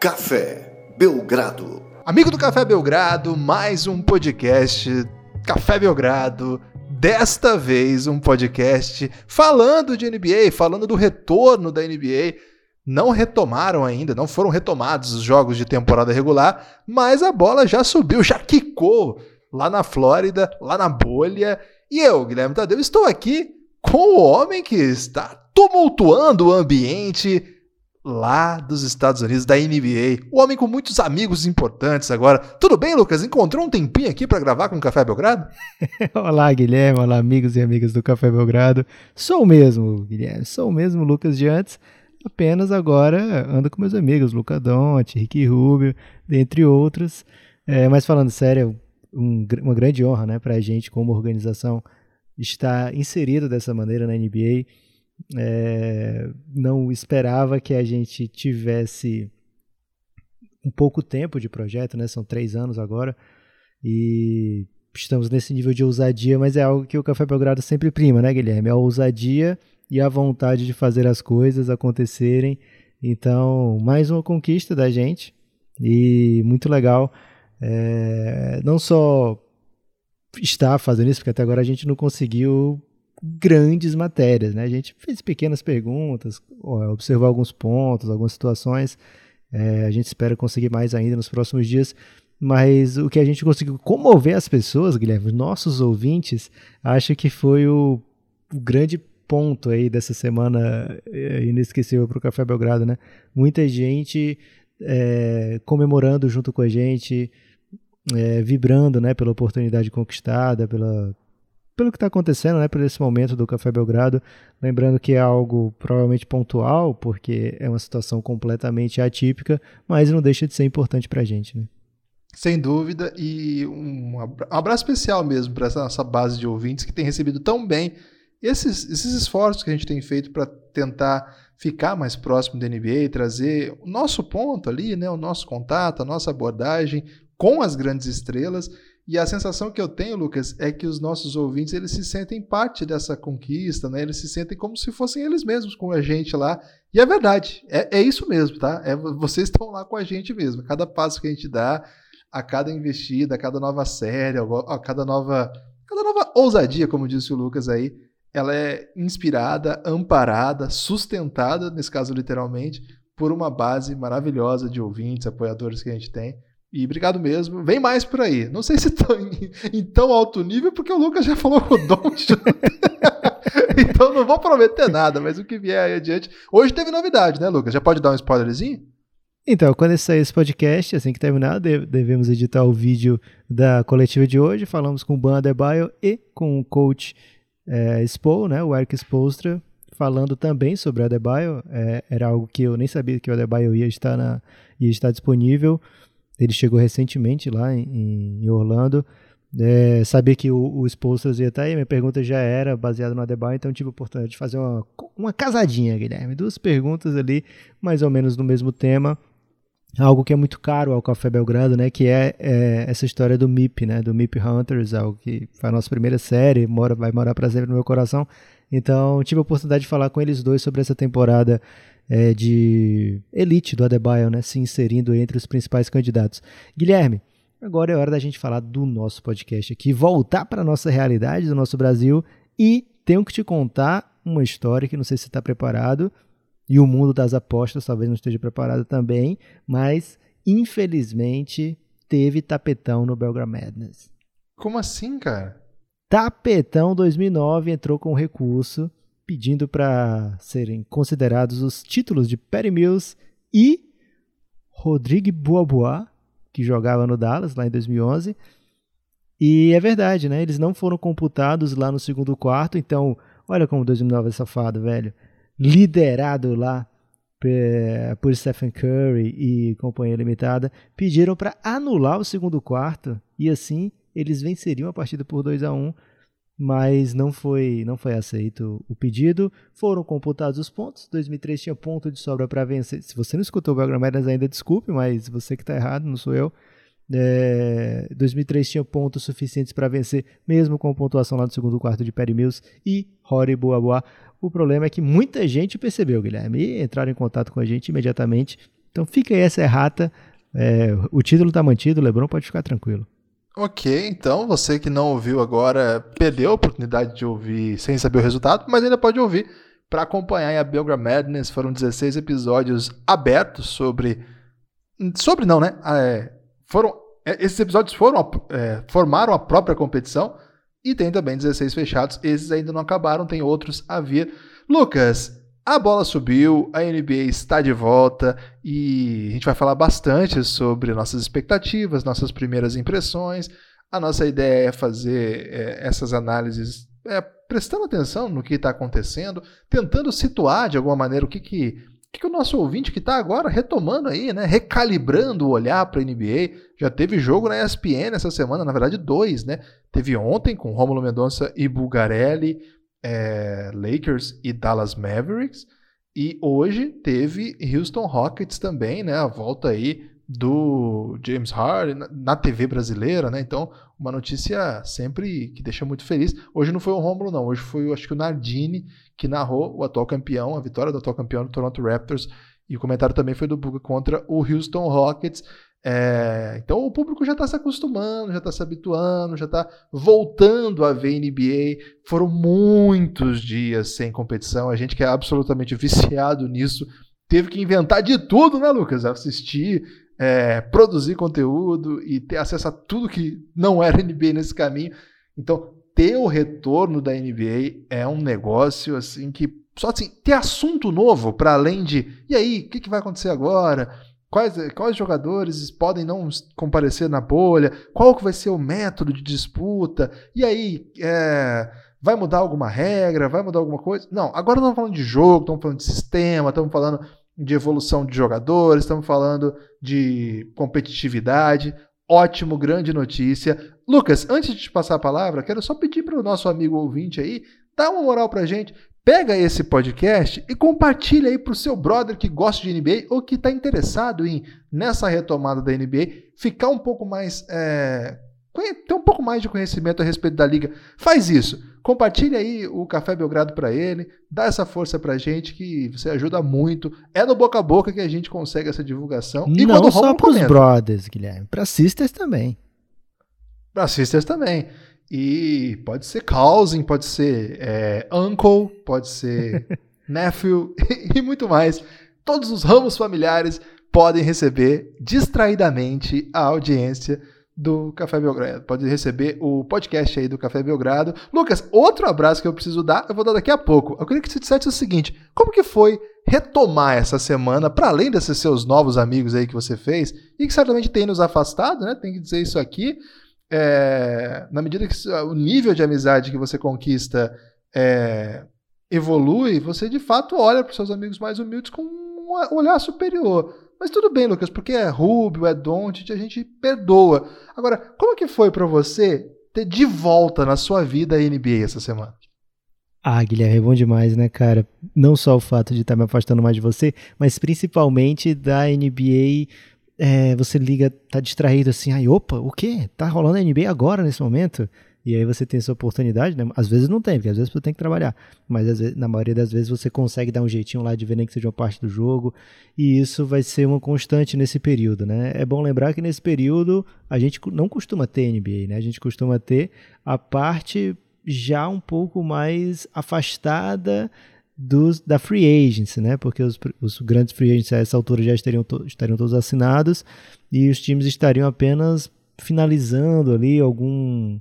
Café Belgrado. Amigo do Café Belgrado, mais um podcast Café Belgrado. Desta vez um podcast falando de NBA, falando do retorno da NBA. Não retomaram ainda, não foram retomados os jogos de temporada regular, mas a bola já subiu, já quicou lá na Flórida, lá na bolha. E eu, Guilherme Tadeu, estou aqui com o homem que está tumultuando o ambiente lá dos Estados Unidos, da NBA. O homem com muitos amigos importantes agora. Tudo bem, Lucas? Encontrou um tempinho aqui para gravar com o Café Belgrado? olá, Guilherme. Olá, amigos e amigas do Café Belgrado. Sou o mesmo, Guilherme. Sou o mesmo Lucas de antes. Apenas agora ando com meus amigos, Luca Donte, Ricky Rubio, dentre outros. É, mas falando sério, um, uma grande honra né, para a gente, como organização, estar inserido dessa maneira na NBA. É, não esperava que a gente tivesse um pouco tempo de projeto, né? São três anos agora e estamos nesse nível de ousadia, mas é algo que o Café Belgrado sempre prima, né, Guilherme? A ousadia e a vontade de fazer as coisas acontecerem. Então, mais uma conquista da gente e muito legal. É, não só estar fazendo isso, porque até agora a gente não conseguiu grandes matérias, né? A gente fez pequenas perguntas, observou alguns pontos, algumas situações. É, a gente espera conseguir mais ainda nos próximos dias. Mas o que a gente conseguiu comover as pessoas, Guilherme, os nossos ouvintes, acho que foi o, o grande ponto aí dessa semana é, inesquecível para o Café Belgrado, né? Muita gente é, comemorando junto com a gente, é, vibrando, né, pela oportunidade conquistada, pela, pelo que está acontecendo, né, por esse momento do Café Belgrado, lembrando que é algo provavelmente pontual, porque é uma situação completamente atípica, mas não deixa de ser importante para a gente, né? Sem dúvida, e um abraço especial mesmo para essa nossa base de ouvintes que tem recebido tão bem esses, esses esforços que a gente tem feito para tentar ficar mais próximo da NBA, trazer o nosso ponto ali, né, o nosso contato, a nossa abordagem com as grandes estrelas e a sensação que eu tenho, Lucas, é que os nossos ouvintes eles se sentem parte dessa conquista, né? Eles se sentem como se fossem eles mesmos com a gente lá. E é verdade, é, é isso mesmo, tá? É, vocês estão lá com a gente mesmo. Cada passo que a gente dá, a cada investida, a cada nova série, a cada nova, cada nova ousadia, como disse o Lucas aí, ela é inspirada, amparada, sustentada, nesse caso literalmente, por uma base maravilhosa de ouvintes, apoiadores que a gente tem. E obrigado mesmo. Vem mais por aí. Não sei se estão em, em, tão alto nível, porque o Lucas já falou com o Don't. então não vou prometer nada, mas o que vier aí adiante. Hoje teve novidade, né, Lucas? Já pode dar um spoilerzinho? Então, quando sair esse podcast, assim que terminar, devemos editar o vídeo da coletiva de hoje. Falamos com o Ban Adebayo e com o coach é, Spo, né, o Eric Spolstra, falando também sobre o Adebayo. É, era algo que eu nem sabia que o Adebayo ia estar, na, ia estar disponível. Ele chegou recentemente lá em, em Orlando. É, sabia que o, o Spolsters ia estar aí, minha pergunta já era baseada no Adebayo, então tive a oportunidade de fazer uma, uma casadinha, Guilherme. Duas perguntas ali, mais ou menos no mesmo tema. Algo que é muito caro ao Café Belgrado, né? Que é, é essa história do MIP, né? Do MIP Hunters, algo que foi a nossa primeira série, mora, vai morar para sempre no meu coração. Então, tive a oportunidade de falar com eles dois sobre essa temporada é, de elite do Adebayo, né, se inserindo entre os principais candidatos. Guilherme, agora é hora da gente falar do nosso podcast aqui, voltar para a nossa realidade do nosso Brasil e tenho que te contar uma história que não sei se está preparado e o mundo das apostas talvez não esteja preparado também, mas infelizmente teve tapetão no Belgram Madness. Como assim, cara? Tapetão 2009 entrou com recurso pedindo para serem considerados os títulos de Perry Mills e Rodrigo Boaboa, que jogava no Dallas lá em 2011. E é verdade, né? Eles não foram computados lá no segundo quarto, então, olha como 2009 é safado, velho. Liderado lá por Stephen Curry e companhia limitada, pediram para anular o segundo quarto e assim eles venceriam a partida por 2 a 1 mas não foi, não foi aceito o pedido. Foram computados os pontos. 2003 tinha ponto de sobra para vencer. Se você não escutou o Belgram ainda desculpe, mas você que está errado, não sou eu. É, 2003 tinha pontos suficientes para vencer, mesmo com a pontuação lá do segundo quarto de Perry Mills e Rory Boa. O problema é que muita gente percebeu, Guilherme, e entraram em contato com a gente imediatamente Então fica aí essa errata. É, o título tá mantido, o Lebron pode ficar tranquilo. Ok, então você que não ouviu agora perdeu a oportunidade de ouvir sem saber o resultado, mas ainda pode ouvir para acompanhar a Belgram Madness. Foram 16 episódios abertos sobre. Sobre não, né? É, foram, é, esses episódios foram, é, formaram a própria competição e tem também 16 fechados. Esses ainda não acabaram, tem outros a vir. Lucas, a bola subiu, a NBA está de volta e a gente vai falar bastante sobre nossas expectativas, nossas primeiras impressões. A nossa ideia é fazer é, essas análises é, prestando atenção no que está acontecendo, tentando situar de alguma maneira o que, que, que, que o nosso ouvinte que está agora retomando aí, né, recalibrando o olhar para a NBA. Já teve jogo na ESPN essa semana, na verdade dois, né? Teve ontem com Romulo Mendonça e Bulgarelli, é, Lakers e Dallas Mavericks. E hoje teve Houston Rockets também, né? A volta aí do James Harden na TV brasileira, né? Então, uma notícia sempre que deixa muito feliz. Hoje não foi o Romulo, não. Hoje foi, acho que o Nardini que narrou o atual campeão, a vitória do atual campeão do Toronto Raptors. E o comentário também foi do Buga contra o Houston Rockets. É, então o público já está se acostumando, já está se habituando, já está voltando a ver NBA. Foram muitos dias sem competição. A gente que é absolutamente viciado nisso teve que inventar de tudo, né, Lucas? Assistir é, produzir conteúdo e ter acesso a tudo que não era NBA nesse caminho. Então, ter o retorno da NBA é um negócio assim que só assim, ter assunto novo para além de e aí, o que, que vai acontecer agora? Quais, quais jogadores podem não comparecer na bolha? Qual que vai ser o método de disputa? E aí, é, vai mudar alguma regra? Vai mudar alguma coisa? Não, agora não estamos falando de jogo, estamos falando de sistema, estamos falando de evolução de jogadores, estamos falando de competitividade. Ótimo, grande notícia. Lucas, antes de te passar a palavra, quero só pedir para o nosso amigo ouvinte aí, dá uma moral para gente. Pega esse podcast e compartilha aí para o seu brother que gosta de NBA ou que está interessado em, nessa retomada da NBA, ficar um pouco mais. É, ter um pouco mais de conhecimento a respeito da liga. Faz isso. Compartilhe aí o Café Belgrado para ele, dá essa força pra gente que você ajuda muito. É no boca a boca que a gente consegue essa divulgação. E Não só pros comenta. brothers, Guilherme, para sisters também. Para sisters também. E pode ser cousin, pode ser é, uncle, pode ser nephew e muito mais. Todos os ramos familiares podem receber distraidamente a audiência do Café Belgrado. Pode receber o podcast aí do Café Belgrado. Lucas, outro abraço que eu preciso dar, eu vou dar daqui a pouco. Eu queria que você dissesse o seguinte: como que foi retomar essa semana, para além desses seus novos amigos aí que você fez, e que certamente tem nos afastado, né? Tem que dizer isso aqui. É, na medida que o nível de amizade que você conquista é, evolui, você de fato olha para os seus amigos mais humildes com um olhar superior. Mas tudo bem, Lucas, porque é Rubio, é Doncic, a gente perdoa. Agora, como que foi para você ter de volta na sua vida a NBA essa semana? Ah, Guilherme, é bom demais, né, cara? Não só o fato de estar me afastando mais de você, mas principalmente da NBA. É, você liga, tá distraído assim, ai, opa, o quê? Tá rolando NBA agora, nesse momento? E aí você tem essa oportunidade, né? Às vezes não tem, porque às vezes você tem que trabalhar. Mas vezes, na maioria das vezes você consegue dar um jeitinho lá de ver nem que seja uma parte do jogo. E isso vai ser uma constante nesse período, né? É bom lembrar que nesse período a gente não costuma ter NBA, né? A gente costuma ter a parte já um pouco mais afastada dos, da free agency, né? Porque os, os grandes free agents a essa altura já estariam, to, estariam todos assinados e os times estariam apenas finalizando ali algum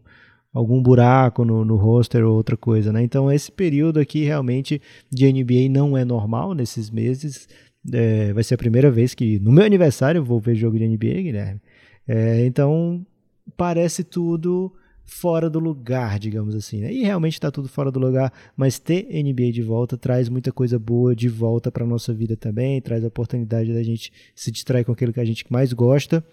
algum buraco no, no roster ou outra coisa, né? Então esse período aqui realmente de NBA não é normal nesses meses. É, vai ser a primeira vez que no meu aniversário eu vou ver jogo de NBA, Guilherme. É, então parece tudo fora do lugar, digamos assim, né? E realmente está tudo fora do lugar, mas ter NBA de volta traz muita coisa boa de volta para nossa vida também, traz a oportunidade da gente se distrair com aquilo que a gente mais gosta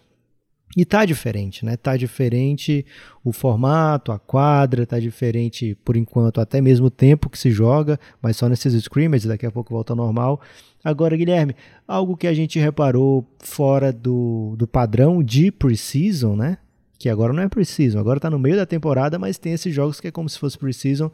e tá diferente, né? Tá diferente o formato, a quadra, tá diferente por enquanto, até mesmo o tempo que se joga, mas só nesses scrimmages, daqui a pouco volta ao normal. Agora, Guilherme, algo que a gente reparou fora do, do padrão de preseason, né? Que agora não é preseason, agora tá no meio da temporada, mas tem esses jogos que é como se fosse preseason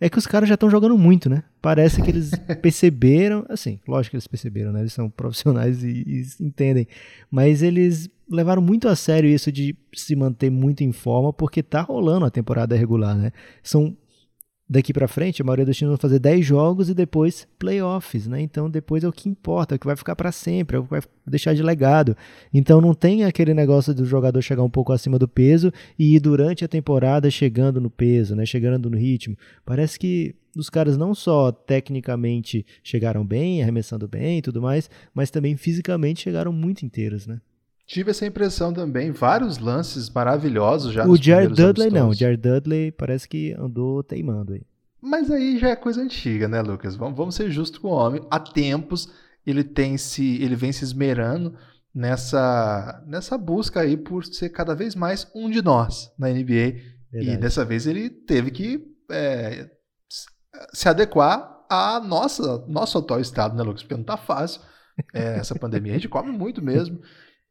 é que os caras já estão jogando muito, né? Parece que eles perceberam, assim, lógico que eles perceberam, né? Eles são profissionais e, e, entendem, mas eles levaram muito a sério isso de se manter muito em forma, porque tá rolando a temporada regular, né? São daqui para frente, a maioria dos times vão fazer 10 jogos e depois playoffs, né? Então depois é o que importa, é o que vai ficar para sempre, é o que vai deixar de legado. Então não tem aquele negócio do jogador chegar um pouco acima do peso e ir durante a temporada chegando no peso, né? Chegando no ritmo. Parece que os caras não só tecnicamente chegaram bem, arremessando bem e tudo mais, mas também fisicamente chegaram muito inteiros, né? Tive essa impressão também, vários lances maravilhosos já. O Jared Dudley não, o Jared Dudley parece que andou teimando aí. Mas aí já é coisa antiga, né, Lucas? Vamos, vamos ser justos com o homem. Há tempos ele tem se, ele vem se esmerando nessa, nessa busca aí por ser cada vez mais um de nós na NBA. Verdade. E dessa vez ele teve que é, se adequar a nossa, nosso atual estado, né, Lucas? Porque não tá fácil é, essa pandemia. A gente come muito mesmo.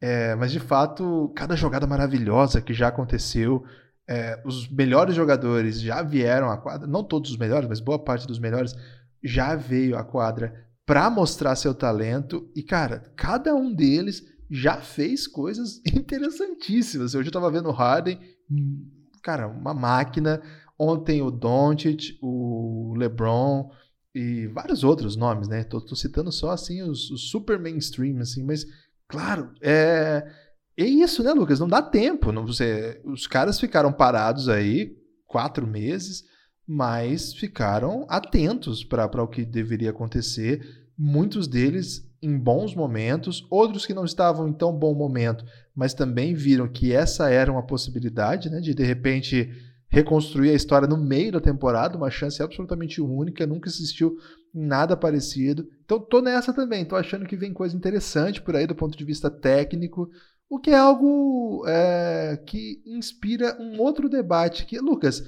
É, mas de fato, cada jogada maravilhosa que já aconteceu, é, os melhores jogadores já vieram à quadra, não todos os melhores, mas boa parte dos melhores já veio à quadra para mostrar seu talento. E, cara, cada um deles já fez coisas interessantíssimas. Hoje eu estava vendo o Harden, cara, uma máquina. Ontem o Doncic, o LeBron e vários outros nomes, né? Tô, tô citando só assim os, os super mainstream, assim, mas Claro, é, é isso, né, Lucas? Não dá tempo. Não, você, os caras ficaram parados aí quatro meses, mas ficaram atentos para o que deveria acontecer. Muitos deles em bons momentos, outros que não estavam em tão bom momento, mas também viram que essa era uma possibilidade, né, de de repente reconstruir a história no meio da temporada, uma chance absolutamente única, nunca existiu nada parecido. Então tô nessa também, tô achando que vem coisa interessante por aí do ponto de vista técnico, o que é algo é, que inspira um outro debate que, Lucas,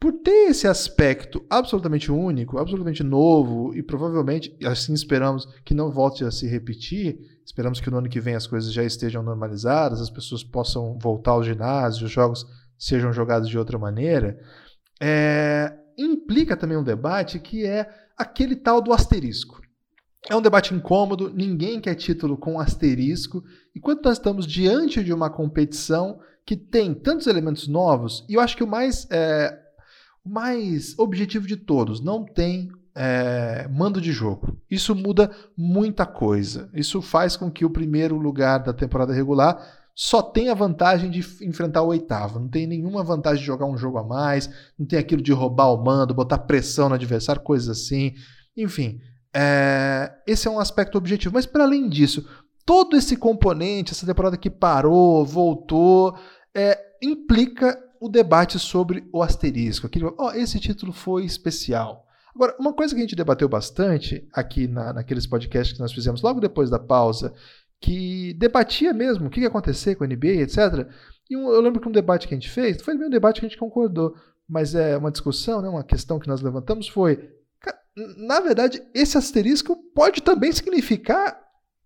por ter esse aspecto absolutamente único, absolutamente novo e provavelmente, assim esperamos, que não volte a se repetir, esperamos que no ano que vem as coisas já estejam normalizadas, as pessoas possam voltar ao ginásio, os jogos sejam jogados de outra maneira, é, implica também um debate que é aquele tal do asterisco. É um debate incômodo, ninguém quer título com asterisco, e quando nós estamos diante de uma competição que tem tantos elementos novos, e eu acho que o mais, é, o mais objetivo de todos, não tem é, mando de jogo. Isso muda muita coisa. Isso faz com que o primeiro lugar da temporada regular só tem a vantagem de enfrentar o oitavo. Não tem nenhuma vantagem de jogar um jogo a mais, não tem aquilo de roubar o mando, botar pressão no adversário, coisas assim. Enfim, é... esse é um aspecto objetivo. Mas para além disso, todo esse componente, essa temporada que parou, voltou, é... implica o debate sobre o asterisco. Aquele, oh, esse título foi especial. Agora, uma coisa que a gente debateu bastante aqui na, naqueles podcasts que nós fizemos logo depois da pausa que debatia mesmo o que ia acontecer com a NBA, etc. E um, eu lembro que um debate que a gente fez, foi um debate que a gente concordou, mas é uma discussão, né, uma questão que nós levantamos foi, na verdade, esse asterisco pode também significar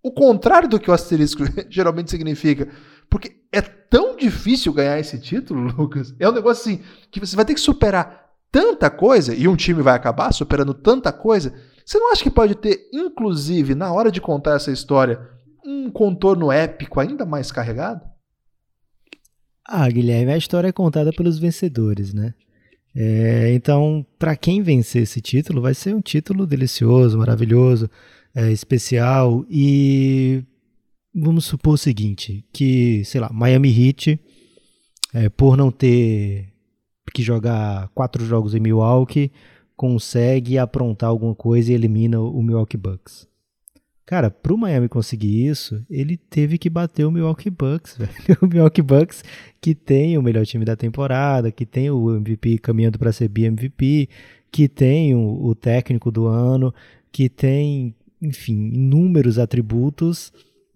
o contrário do que o asterisco geralmente significa. Porque é tão difícil ganhar esse título, Lucas. É um negócio assim, que você vai ter que superar tanta coisa, e um time vai acabar superando tanta coisa. Você não acha que pode ter, inclusive, na hora de contar essa história, um contorno épico ainda mais carregado? Ah, Guilherme, a história é contada pelos vencedores, né? É, então, para quem vencer esse título, vai ser um título delicioso, maravilhoso, é, especial. E vamos supor o seguinte: que, sei lá, Miami Heat, é, por não ter que jogar quatro jogos em Milwaukee, consegue aprontar alguma coisa e elimina o Milwaukee Bucks. Cara, pro Miami conseguir isso, ele teve que bater o Milwaukee Bucks, velho. O Milwaukee Bucks que tem o melhor time da temporada, que tem o MVP caminhando para ser BMVP, que tem o, o técnico do ano, que tem, enfim, inúmeros atributos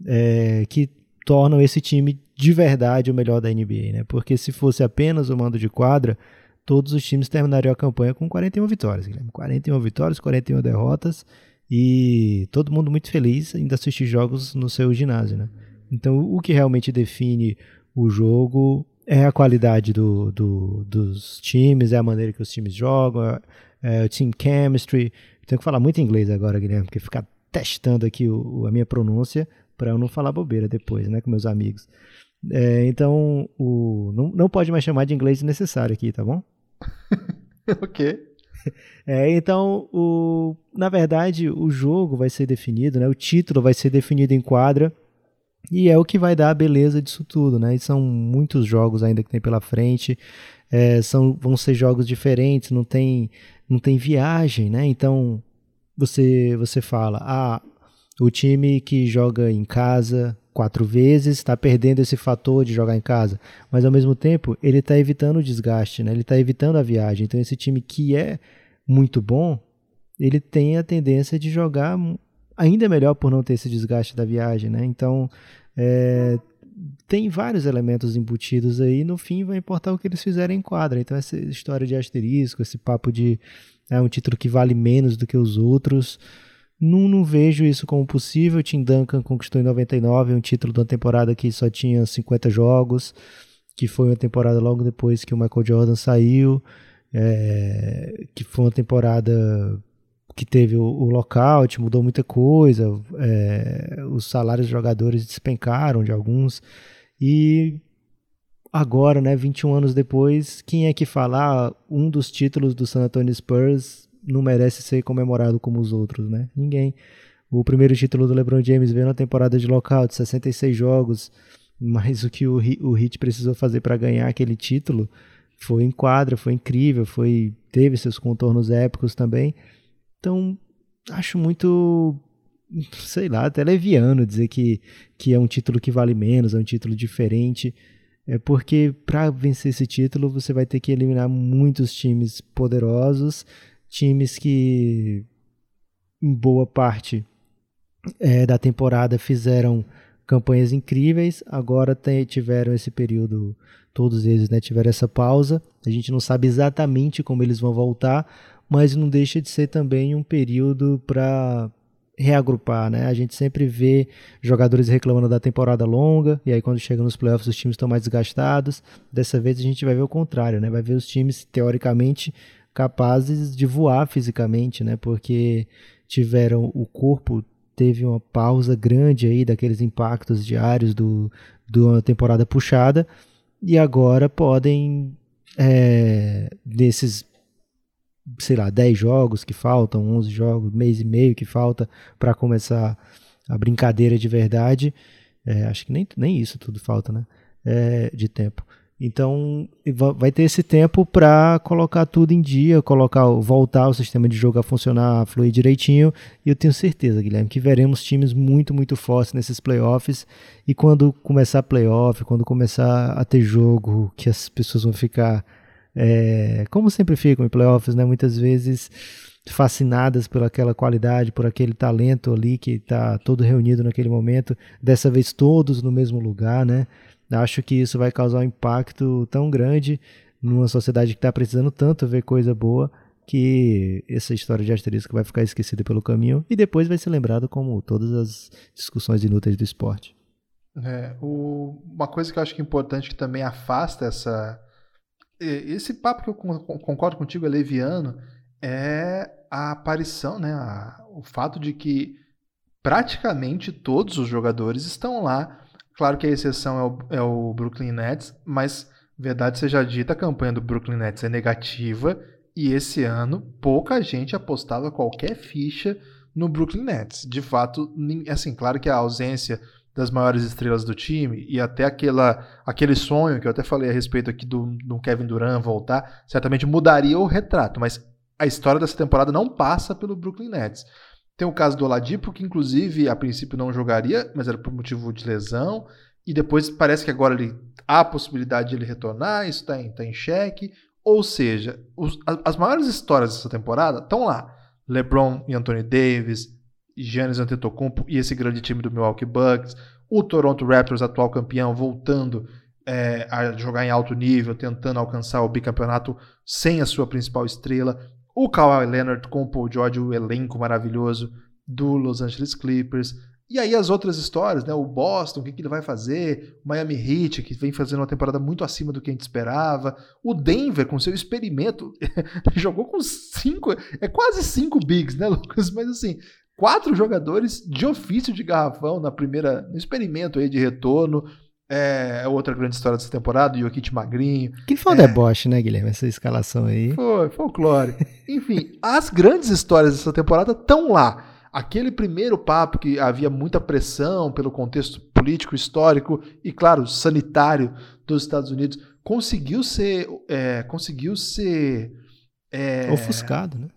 é, que tornam esse time de verdade o melhor da NBA, né? Porque se fosse apenas o mando de quadra, todos os times terminariam a campanha com 41 vitórias, Guilherme. 41 vitórias, 41 derrotas e todo mundo muito feliz ainda assistir jogos no seu ginásio, né? Então, o que realmente define o jogo é a qualidade do, do, dos times, é a maneira que os times jogam, é, é, o team chemistry. Tenho que falar muito inglês agora, Guilherme, porque ficar testando aqui o, a minha pronúncia para eu não falar bobeira depois, né, com meus amigos. É, então, o, não, não pode mais chamar de inglês necessário aqui, tá bom? ok. É, então, o, na verdade, o jogo vai ser definido, né? O título vai ser definido em quadra e é o que vai dar a beleza disso tudo, né? E são muitos jogos ainda que tem pela frente, é, são, vão ser jogos diferentes, não tem, não tem viagem, né? Então, você, você fala, ah, o time que joga em casa quatro vezes, está perdendo esse fator de jogar em casa, mas ao mesmo tempo ele está evitando o desgaste, né? ele está evitando a viagem. Então esse time que é muito bom, ele tem a tendência de jogar ainda melhor por não ter esse desgaste da viagem. Né? Então é, tem vários elementos embutidos aí, no fim vai importar o que eles fizerem em quadra. Então essa história de asterisco, esse papo de é um título que vale menos do que os outros, não, não vejo isso como possível. Tim Duncan conquistou em 99 um título de uma temporada que só tinha 50 jogos, que foi uma temporada logo depois que o Michael Jordan saiu, é, que foi uma temporada que teve o, o lockout, mudou muita coisa, é, os salários dos jogadores despencaram de alguns, e agora, né, 21 anos depois, quem é que falar ah, um dos títulos do San Antonio Spurs não merece ser comemorado como os outros, né? Ninguém. O primeiro título do LeBron James veio na temporada de lockout, 66 jogos, mas o que o, o Heat precisou fazer para ganhar aquele título foi em quadra, foi incrível, foi teve seus contornos épicos também. Então, acho muito sei lá, até leviano dizer que, que é um título que vale menos, é um título diferente. É porque para vencer esse título você vai ter que eliminar muitos times poderosos times que, em boa parte é, da temporada, fizeram campanhas incríveis, agora tem, tiveram esse período, todos eles né, tiveram essa pausa. A gente não sabe exatamente como eles vão voltar, mas não deixa de ser também um período para reagrupar, né? A gente sempre vê jogadores reclamando da temporada longa, e aí quando chega nos playoffs os times estão mais desgastados. Dessa vez a gente vai ver o contrário, né? Vai ver os times teoricamente capazes de voar fisicamente, né? Porque tiveram o corpo teve uma pausa grande aí daqueles impactos diários do, do uma temporada puxada e agora podem é, desses sei lá 10 jogos que faltam 11 jogos mês e meio que falta para começar a brincadeira de verdade é, acho que nem, nem isso tudo falta né é, de tempo então vai ter esse tempo para colocar tudo em dia, colocar, voltar o sistema de jogo a funcionar, a fluir direitinho. E eu tenho certeza, Guilherme, que veremos times muito, muito fortes nesses playoffs. E quando começar playoff, quando começar a ter jogo, que as pessoas vão ficar, é, como sempre ficam em playoffs, né? Muitas vezes fascinadas por aquela qualidade, por aquele talento ali que está todo reunido naquele momento. Dessa vez todos no mesmo lugar, né? Acho que isso vai causar um impacto tão grande numa sociedade que está precisando tanto ver coisa boa que essa história de asterisco vai ficar esquecida pelo caminho e depois vai ser lembrado como todas as discussões inúteis do esporte. É, o, uma coisa que eu acho que é importante que também afasta essa esse papo que eu concordo contigo é leviano é a aparição, né, a, o fato de que praticamente todos os jogadores estão lá Claro que a exceção é o, é o Brooklyn Nets, mas verdade seja dita, a campanha do Brooklyn Nets é negativa e esse ano pouca gente apostava qualquer ficha no Brooklyn Nets. De fato, assim, claro que a ausência das maiores estrelas do time e até aquela, aquele sonho que eu até falei a respeito aqui do, do Kevin Durant voltar, certamente mudaria o retrato, mas a história dessa temporada não passa pelo Brooklyn Nets. Tem o caso do Oladipo, que inclusive a princípio não jogaria, mas era por motivo de lesão. E depois parece que agora ele, há a possibilidade de ele retornar, isso está em, tá em xeque. Ou seja, os, as maiores histórias dessa temporada estão lá. LeBron e Anthony Davis, Giannis Antetokounmpo e esse grande time do Milwaukee Bucks. O Toronto Raptors, atual campeão, voltando é, a jogar em alto nível, tentando alcançar o bicampeonato sem a sua principal estrela. O Kawhi Leonard com o Paul George, o elenco maravilhoso do Los Angeles Clippers. E aí as outras histórias, né? O Boston, o que, que ele vai fazer? O Miami Heat, que vem fazendo uma temporada muito acima do que a gente esperava. O Denver, com seu experimento, jogou com cinco, é quase cinco bigs, né, Lucas? Mas assim, quatro jogadores de ofício de garrafão na primeira, no experimento aí de retorno. É, é outra grande história dessa temporada, o Jokic magrinho. Que foi um é, deboche, né, Guilherme? Essa escalação aí. Foi, folclore. Enfim, as grandes histórias dessa temporada estão lá aquele primeiro papo que havia muita pressão pelo contexto político, histórico e, claro, sanitário dos Estados Unidos, conseguiu ser. É, conseguiu ser. É... Ofuscado, né?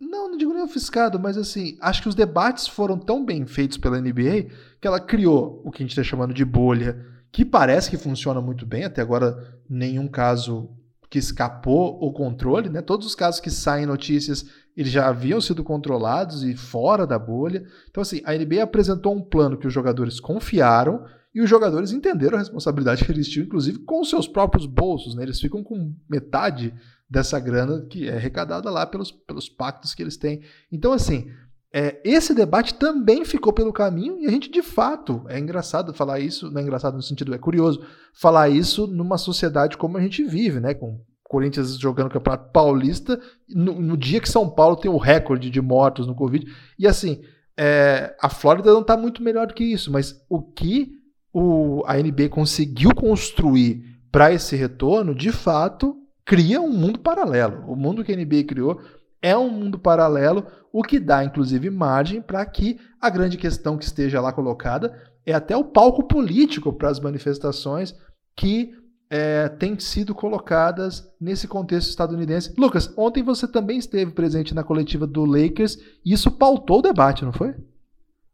Não, não digo nem ofuscado, mas assim, acho que os debates foram tão bem feitos pela NBA que ela criou o que a gente está chamando de bolha, que parece que funciona muito bem, até agora nenhum caso que escapou o controle, né? Todos os casos que saem notícias eles já haviam sido controlados e fora da bolha. Então, assim, a NBA apresentou um plano que os jogadores confiaram e os jogadores entenderam a responsabilidade que eles tinham, inclusive com os seus próprios bolsos. Né? Eles ficam com metade dessa grana que é arrecadada lá pelos, pelos pactos que eles têm. Então, assim, é, esse debate também ficou pelo caminho e a gente, de fato, é engraçado falar isso, não é engraçado no sentido, é curioso, falar isso numa sociedade como a gente vive, né? Com Corinthians jogando o Campeonato Paulista no, no, dia que São Paulo tem o recorde de mortos no Covid. E assim, é, a Flórida não está muito melhor do que isso, mas o que o, a NBA conseguiu construir para esse retorno, de fato, cria um mundo paralelo. O mundo que a NBA criou é um mundo paralelo, o que dá, inclusive, margem para que a grande questão que esteja lá colocada é até o palco político para as manifestações que é, têm sido colocadas nesse contexto estadunidense. Lucas, ontem você também esteve presente na coletiva do Lakers e isso pautou o debate, não foi?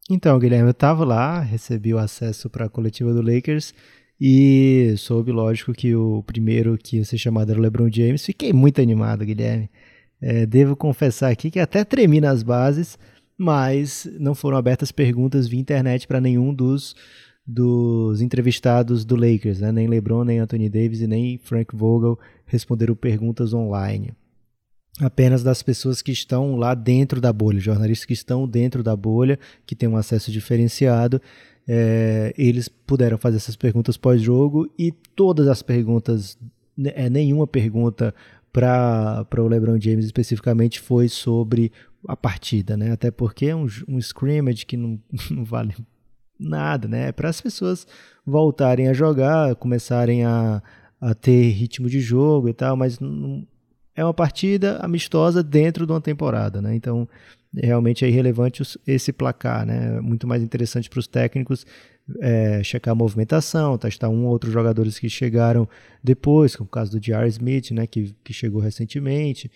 Então, Guilherme, eu estava lá, recebi o acesso para a coletiva do Lakers e soube, lógico, que o primeiro que ia ser chamado era o LeBron James. Fiquei muito animado, Guilherme. É, devo confessar aqui que até tremi nas bases, mas não foram abertas perguntas via internet para nenhum dos dos entrevistados do Lakers, né? nem LeBron, nem Anthony Davis e nem Frank Vogel responderam perguntas online. Apenas das pessoas que estão lá dentro da bolha, jornalistas que estão dentro da bolha, que têm um acesso diferenciado, é, eles puderam fazer essas perguntas pós-jogo e todas as perguntas, é, nenhuma pergunta para o LeBron James especificamente foi sobre a partida, né? Até porque é um, um scrimmage que não, não vale nada, né? É para as pessoas voltarem a jogar, começarem a, a ter ritmo de jogo e tal, mas não, é uma partida amistosa dentro de uma temporada, né? Então, realmente é irrelevante esse placar, né? É muito mais interessante para os técnicos é, checar a movimentação, testar um ou outro jogadores que chegaram depois, como o caso do J.R. Smith, né? Que, que chegou recentemente.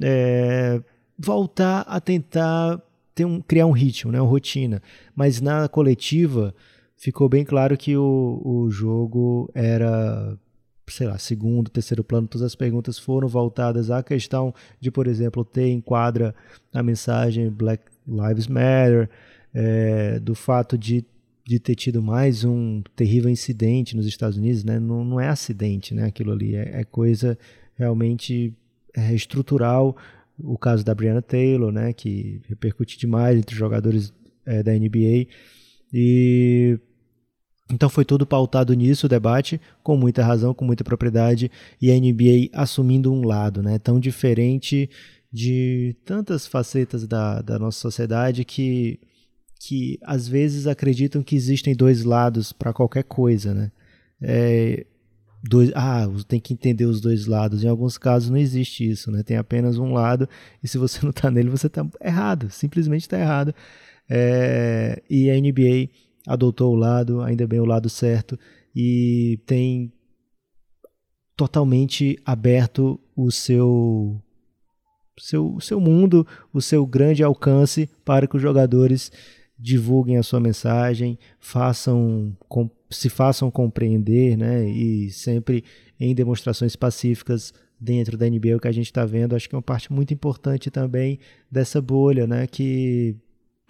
É, voltar a tentar ter um, criar um ritmo, né, uma rotina. Mas na coletiva ficou bem claro que o, o jogo era, sei lá, segundo, terceiro plano. Todas as perguntas foram voltadas à questão de, por exemplo, ter em quadra a mensagem Black Lives Matter, é, do fato de de ter tido mais um terrível incidente nos Estados Unidos, né? não, não é acidente, né? aquilo ali é, é coisa realmente é, estrutural o caso da Brianna Taylor, né, que repercute demais entre os jogadores é, da NBA. E então foi tudo pautado nisso o debate, com muita razão, com muita propriedade, e a NBA assumindo um lado, né, tão diferente de tantas facetas da, da nossa sociedade que, que às vezes acreditam que existem dois lados para qualquer coisa, né? É, dois, ah, tem que entender os dois lados. Em alguns casos não existe isso, né? Tem apenas um lado e se você não está nele, você está errado, simplesmente está errado. É, e a NBA adotou o lado, ainda bem o lado certo e tem totalmente aberto o seu seu, seu mundo, o seu grande alcance para que os jogadores divulguem a sua mensagem, façam se façam compreender, né? E sempre em demonstrações pacíficas dentro da NBA, o que a gente está vendo, acho que é uma parte muito importante também dessa bolha, né? Que,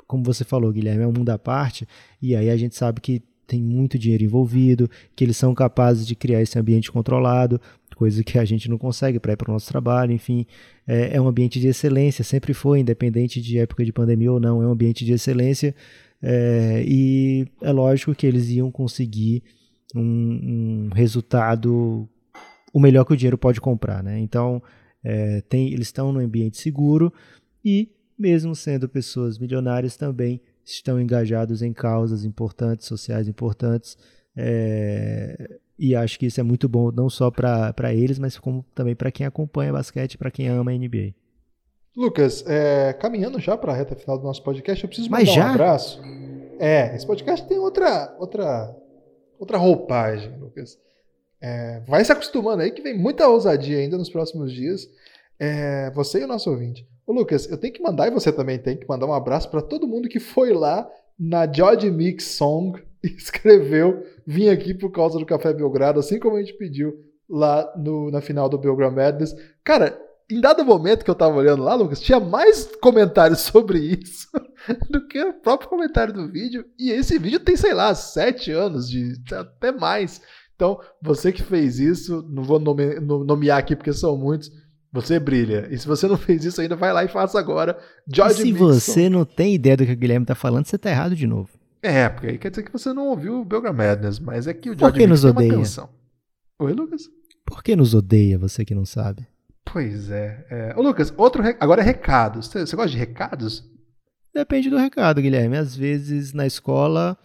como você falou, Guilherme, é um mundo à parte, e aí a gente sabe que tem muito dinheiro envolvido, que eles são capazes de criar esse ambiente controlado, coisa que a gente não consegue para ir para o nosso trabalho, enfim, é, é, um ambiente de excelência, sempre foi, independente de época de pandemia ou não, é um ambiente de excelência é, e é lógico que eles iam conseguir um, um, resultado o melhor que o dinheiro pode comprar, né? Então é, tem, eles estão num ambiente seguro e mesmo sendo pessoas milionárias também estão engajados em causas importantes, sociais importantes. É, e acho que isso é muito bom, não só para eles, mas como também para quem acompanha basquete, para quem ama a NBA. Lucas, é, caminhando já para a reta final do nosso podcast, eu preciso mandar um abraço. É, esse podcast tem outra outra outra roupagem, Lucas. É, vai se acostumando aí que vem muita ousadia ainda nos próximos dias. É, você e o nosso ouvinte. Ô, Lucas, eu tenho que mandar, e você também tem que mandar um abraço para todo mundo que foi lá na George Mix Song e escreveu Vim aqui por causa do Café Belgrado, assim como a gente pediu lá no, na final do Belgrado Madness. Cara, em dado momento que eu tava olhando lá, Lucas, tinha mais comentários sobre isso do que o próprio comentário do vídeo. E esse vídeo tem, sei lá, sete anos, de até mais. Então, você que fez isso, não vou nome, nomear aqui porque são muitos, você brilha. E se você não fez isso ainda, vai lá e faça agora. George e se Mixon. você não tem ideia do que o Guilherme tá falando, você tá errado de novo. É, porque aí quer dizer que você não ouviu o Belgram Madness, mas é que o George Por que nos odeia? Oi, Lucas? Por que nos odeia, você que não sabe? Pois é. é. Ô, Lucas, outro re... agora é recados. Você, você gosta de recados? Depende do recado, Guilherme. Às vezes na escola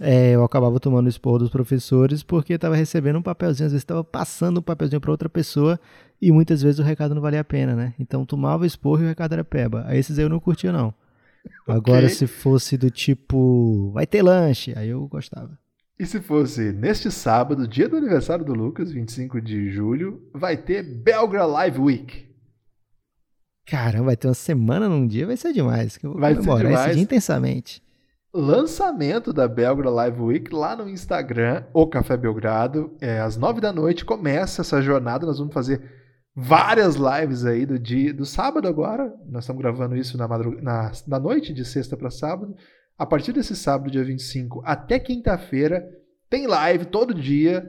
é, eu acabava tomando expor dos professores porque estava recebendo um papelzinho, às vezes estava passando um papelzinho para outra pessoa e muitas vezes o recado não valia a pena, né? Então tomava expor e o recado era peba. Aí esses aí eu não curtia, não. Agora, okay. se fosse do tipo, vai ter lanche, aí eu gostava. E se fosse neste sábado, dia do aniversário do Lucas, 25 de julho, vai ter Belgra Live Week. Caramba, vai ter uma semana num dia, vai ser demais. Vai ser demais. esse dia intensamente lançamento da Belgrado Live Week lá no Instagram, o Café Belgrado. É, às nove da noite começa essa jornada. Nós vamos fazer várias lives aí do dia do sábado agora. Nós estamos gravando isso na, madrug... na, na noite de sexta para sábado. A partir desse sábado, dia 25, até quinta-feira, tem live todo dia.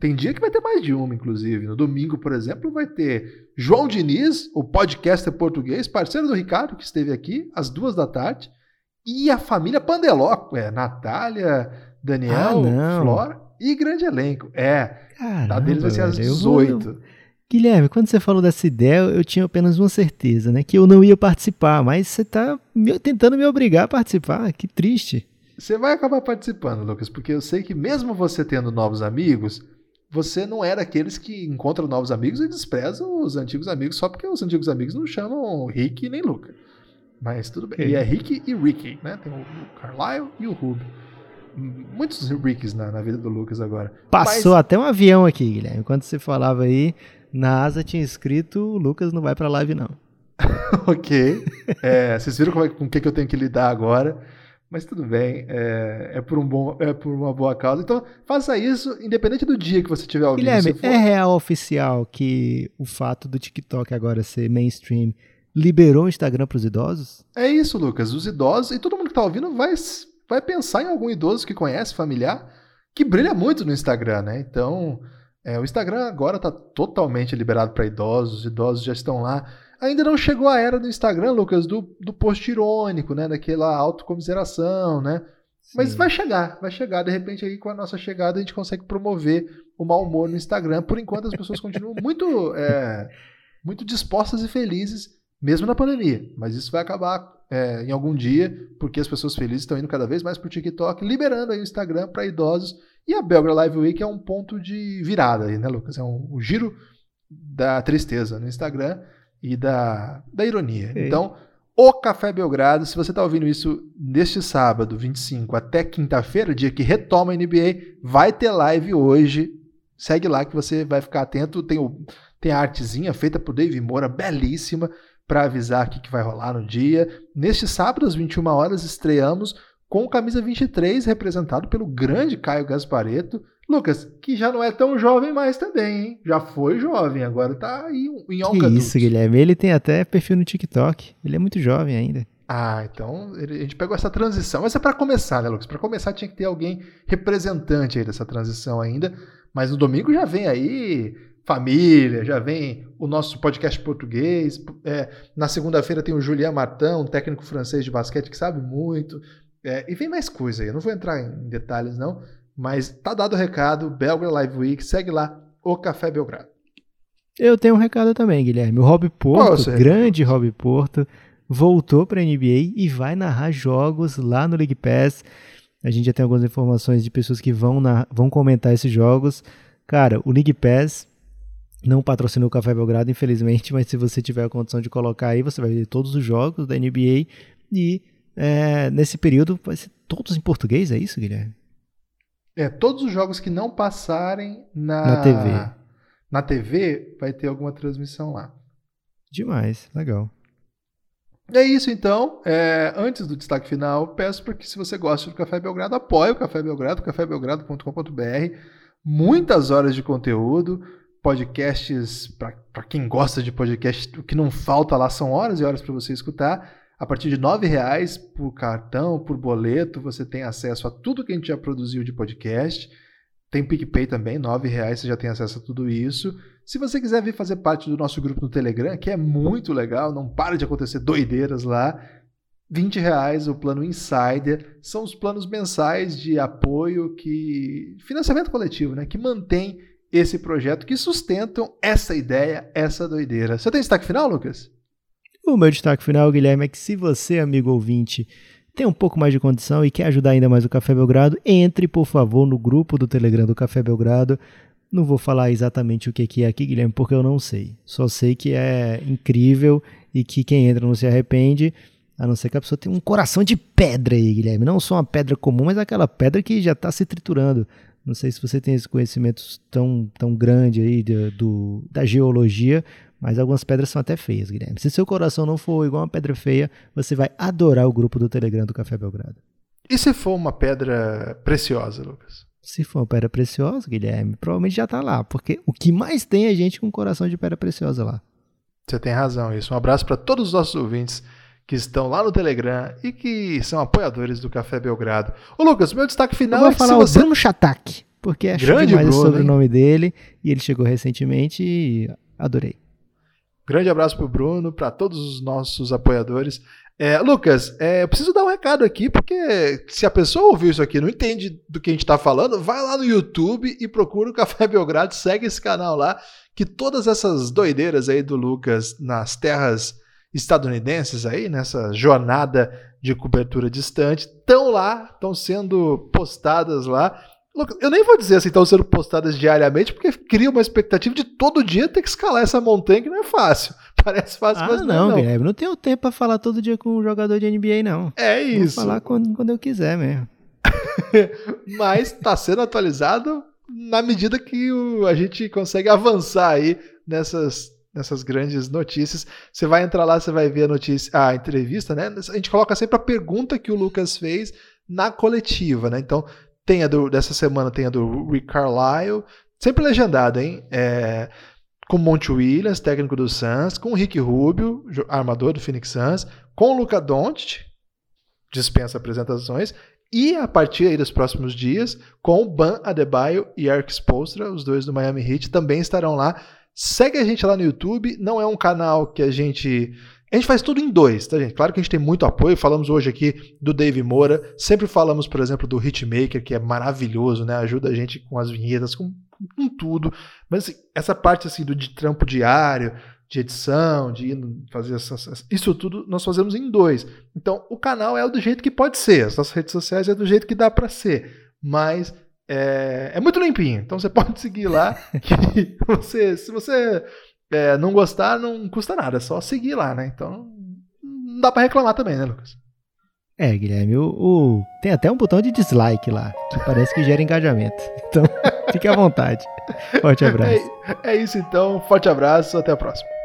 Tem dia que vai ter mais de uma, inclusive. No domingo, por exemplo, vai ter João Diniz, o podcaster português, parceiro do Ricardo, que esteve aqui às duas da tarde. E a família Pandeló, é, Natália, Daniel, ah, Flora e grande elenco. É, Caramba, a deles vai ser às 18. Vou... Guilherme, quando você falou dessa ideia, eu tinha apenas uma certeza, né? Que eu não ia participar, mas você está tentando me obrigar a participar. Que triste. Você vai acabar participando, Lucas, porque eu sei que mesmo você tendo novos amigos, você não é daqueles que encontram novos amigos e desprezam os antigos amigos só porque os antigos amigos não chamam Rick nem Luca. Mas tudo bem. E é Rick e Ricky, né? Tem o Carlyle e o Rubio. Muitos Ricks na, na vida do Lucas agora. Passou Mas... até um avião aqui, Guilherme. Enquanto você falava aí, na asa tinha escrito: o Lucas não vai pra live, não. ok. É, vocês viram com, o que, que eu tenho que lidar agora. Mas tudo bem, é, é, por um bom, é por uma boa causa. Então, faça isso, independente do dia que você tiver ouvindo. Guilherme, for... é real oficial que o fato do TikTok agora ser mainstream liberou o Instagram para os idosos? É isso, Lucas. Os idosos e todo mundo que está ouvindo vai, vai pensar em algum idoso que conhece, familiar, que brilha muito no Instagram, né? Então, é, o Instagram agora está totalmente liberado para idosos, os idosos já estão lá. Ainda não chegou a era do Instagram, Lucas, do, do post irônico, né? Daquela autocomiseração, né? Sim. Mas vai chegar, vai chegar. De repente, aí com a nossa chegada, a gente consegue promover o mau humor no Instagram. Por enquanto, as pessoas continuam muito, é, muito dispostas e felizes mesmo na pandemia. Mas isso vai acabar é, em algum dia, porque as pessoas felizes estão indo cada vez mais para o TikTok, liberando aí o Instagram para idosos. E a Belgra Live Week é um ponto de virada aí, né, Lucas? É um, um giro da tristeza no Instagram e da, da ironia. Sim. Então, o Café Belgrado, se você está ouvindo isso neste sábado, 25, até quinta-feira, dia que retoma a NBA, vai ter live hoje. Segue lá que você vai ficar atento. Tem, o, tem a artezinha feita por Dave Moura, belíssima para avisar o que vai rolar no dia. Neste sábado, às 21 horas, estreamos com o camisa 23, representado pelo grande Caio Gaspareto. Lucas, que já não é tão jovem mais também, hein? Já foi jovem, agora tá aí em algo Que isso, Guilherme. Ele tem até perfil no TikTok. Ele é muito jovem ainda. Ah, então a gente pegou essa transição. Mas é para começar, né, Lucas? Para começar tinha que ter alguém representante aí dessa transição ainda. Mas no domingo já vem aí família, já vem o nosso podcast português. É, na segunda-feira tem o Julian Martin, um técnico francês de basquete que sabe muito. É, e vem mais coisa aí. Eu não vou entrar em detalhes, não. Mas tá dado o recado. Belgrade Live Week. Segue lá o Café Belgrado. Eu tenho um recado também, Guilherme. O Rob Porto, grande Rob Porto, voltou para a NBA e vai narrar jogos lá no League Pass. A gente já tem algumas informações de pessoas que vão, na, vão comentar esses jogos. Cara, o League Pass não patrocinou o Café Belgrado, infelizmente, mas se você tiver a condição de colocar aí, você vai ver todos os jogos da NBA e é, nesse período vai ser todos em português, é isso, Guilherme? É, todos os jogos que não passarem na, na TV. Na TV vai ter alguma transmissão lá. Demais, legal. É isso então. É, antes do destaque final, peço para que se você gosta do Café Belgrado, apoie o Café Belgrado, cafébelgrado.com.br. Muitas horas de conteúdo podcasts, para quem gosta de podcast, o que não falta lá são horas e horas para você escutar. A partir de R$ reais por cartão, por boleto, você tem acesso a tudo que a gente já produziu de podcast. Tem PicPay também, R$ reais você já tem acesso a tudo isso. Se você quiser vir fazer parte do nosso grupo no Telegram, que é muito legal, não para de acontecer doideiras lá, 20 reais o plano Insider. São os planos mensais de apoio que. financiamento coletivo, né? Que mantém esse projeto, que sustentam essa ideia, essa doideira. Você tem destaque final, Lucas? O meu destaque final, Guilherme, é que se você, amigo ouvinte, tem um pouco mais de condição e quer ajudar ainda mais o Café Belgrado, entre, por favor, no grupo do Telegram do Café Belgrado. Não vou falar exatamente o que é aqui, Guilherme, porque eu não sei. Só sei que é incrível e que quem entra não se arrepende, a não ser que a pessoa tenha um coração de pedra aí, Guilherme. Não só uma pedra comum, mas aquela pedra que já está se triturando. Não sei se você tem esse conhecimento tão, tão grande aí de, do, da geologia, mas algumas pedras são até feias, Guilherme. Se seu coração não for igual uma pedra feia, você vai adorar o grupo do Telegram do Café Belgrado. E se for uma pedra preciosa, Lucas? Se for uma pedra preciosa, Guilherme, provavelmente já está lá, porque o que mais tem é gente com coração de pedra preciosa lá. Você tem razão, isso. Um abraço para todos os nossos ouvintes que estão lá no Telegram e que são apoiadores do Café Belgrado. Ô Lucas, meu destaque final Eu vou é falar você... o Bruno Chatak, porque acho Grande demais Bruno, o sobrenome hein? dele e ele chegou recentemente e adorei. Grande abraço pro Bruno, para todos os nossos apoiadores. É, Lucas, é, eu preciso dar um recado aqui, porque se a pessoa ouviu isso aqui e não entende do que a gente está falando, vai lá no YouTube e procura o Café Belgrado, segue esse canal lá, que todas essas doideiras aí do Lucas nas terras estadunidenses aí, nessa jornada de cobertura distante, estão lá, estão sendo postadas lá. Eu nem vou dizer assim, estão sendo postadas diariamente, porque cria uma expectativa de todo dia ter que escalar essa montanha, que não é fácil. Parece fácil, ah, mas não, não. É Guilherme, não tenho tempo para falar todo dia com um jogador de NBA, não. É isso. Vou falar quando, quando eu quiser mesmo. mas está sendo atualizado na medida que o, a gente consegue avançar aí nessas nessas grandes notícias. Você vai entrar lá, você vai ver a notícia, a entrevista, né? A gente coloca sempre a pergunta que o Lucas fez na coletiva, né? Então, tem a do, dessa semana tem a do Rick Carlisle, sempre legendada, hein? É, com Monte Williams, técnico do Suns, com o Rick Rubio, armador do Phoenix Suns, com o Luca Doncic, dispensa apresentações, e a partir aí dos próximos dias, com o Ban Adebayo e Eric Spoelstra, os dois do Miami Heat, também estarão lá Segue a gente lá no YouTube, não é um canal que a gente. A gente faz tudo em dois, tá, gente? Claro que a gente tem muito apoio. Falamos hoje aqui do Dave Moura. Sempre falamos, por exemplo, do Hitmaker, que é maravilhoso, né? Ajuda a gente com as vinhetas, com, com tudo. Mas assim, essa parte assim do de trampo diário, de edição, de fazer essas, isso tudo nós fazemos em dois. Então, o canal é do jeito que pode ser. As nossas redes sociais é do jeito que dá para ser. Mas é, é, muito limpinho, então você pode seguir lá. Que você, se você é, não gostar, não custa nada, é só seguir lá, né? Então não dá para reclamar também, né, Lucas? É, Guilherme, o, o, tem até um botão de dislike lá, que parece que gera engajamento. Então, fique à vontade. Forte abraço. É, é isso então, forte abraço, até a próxima.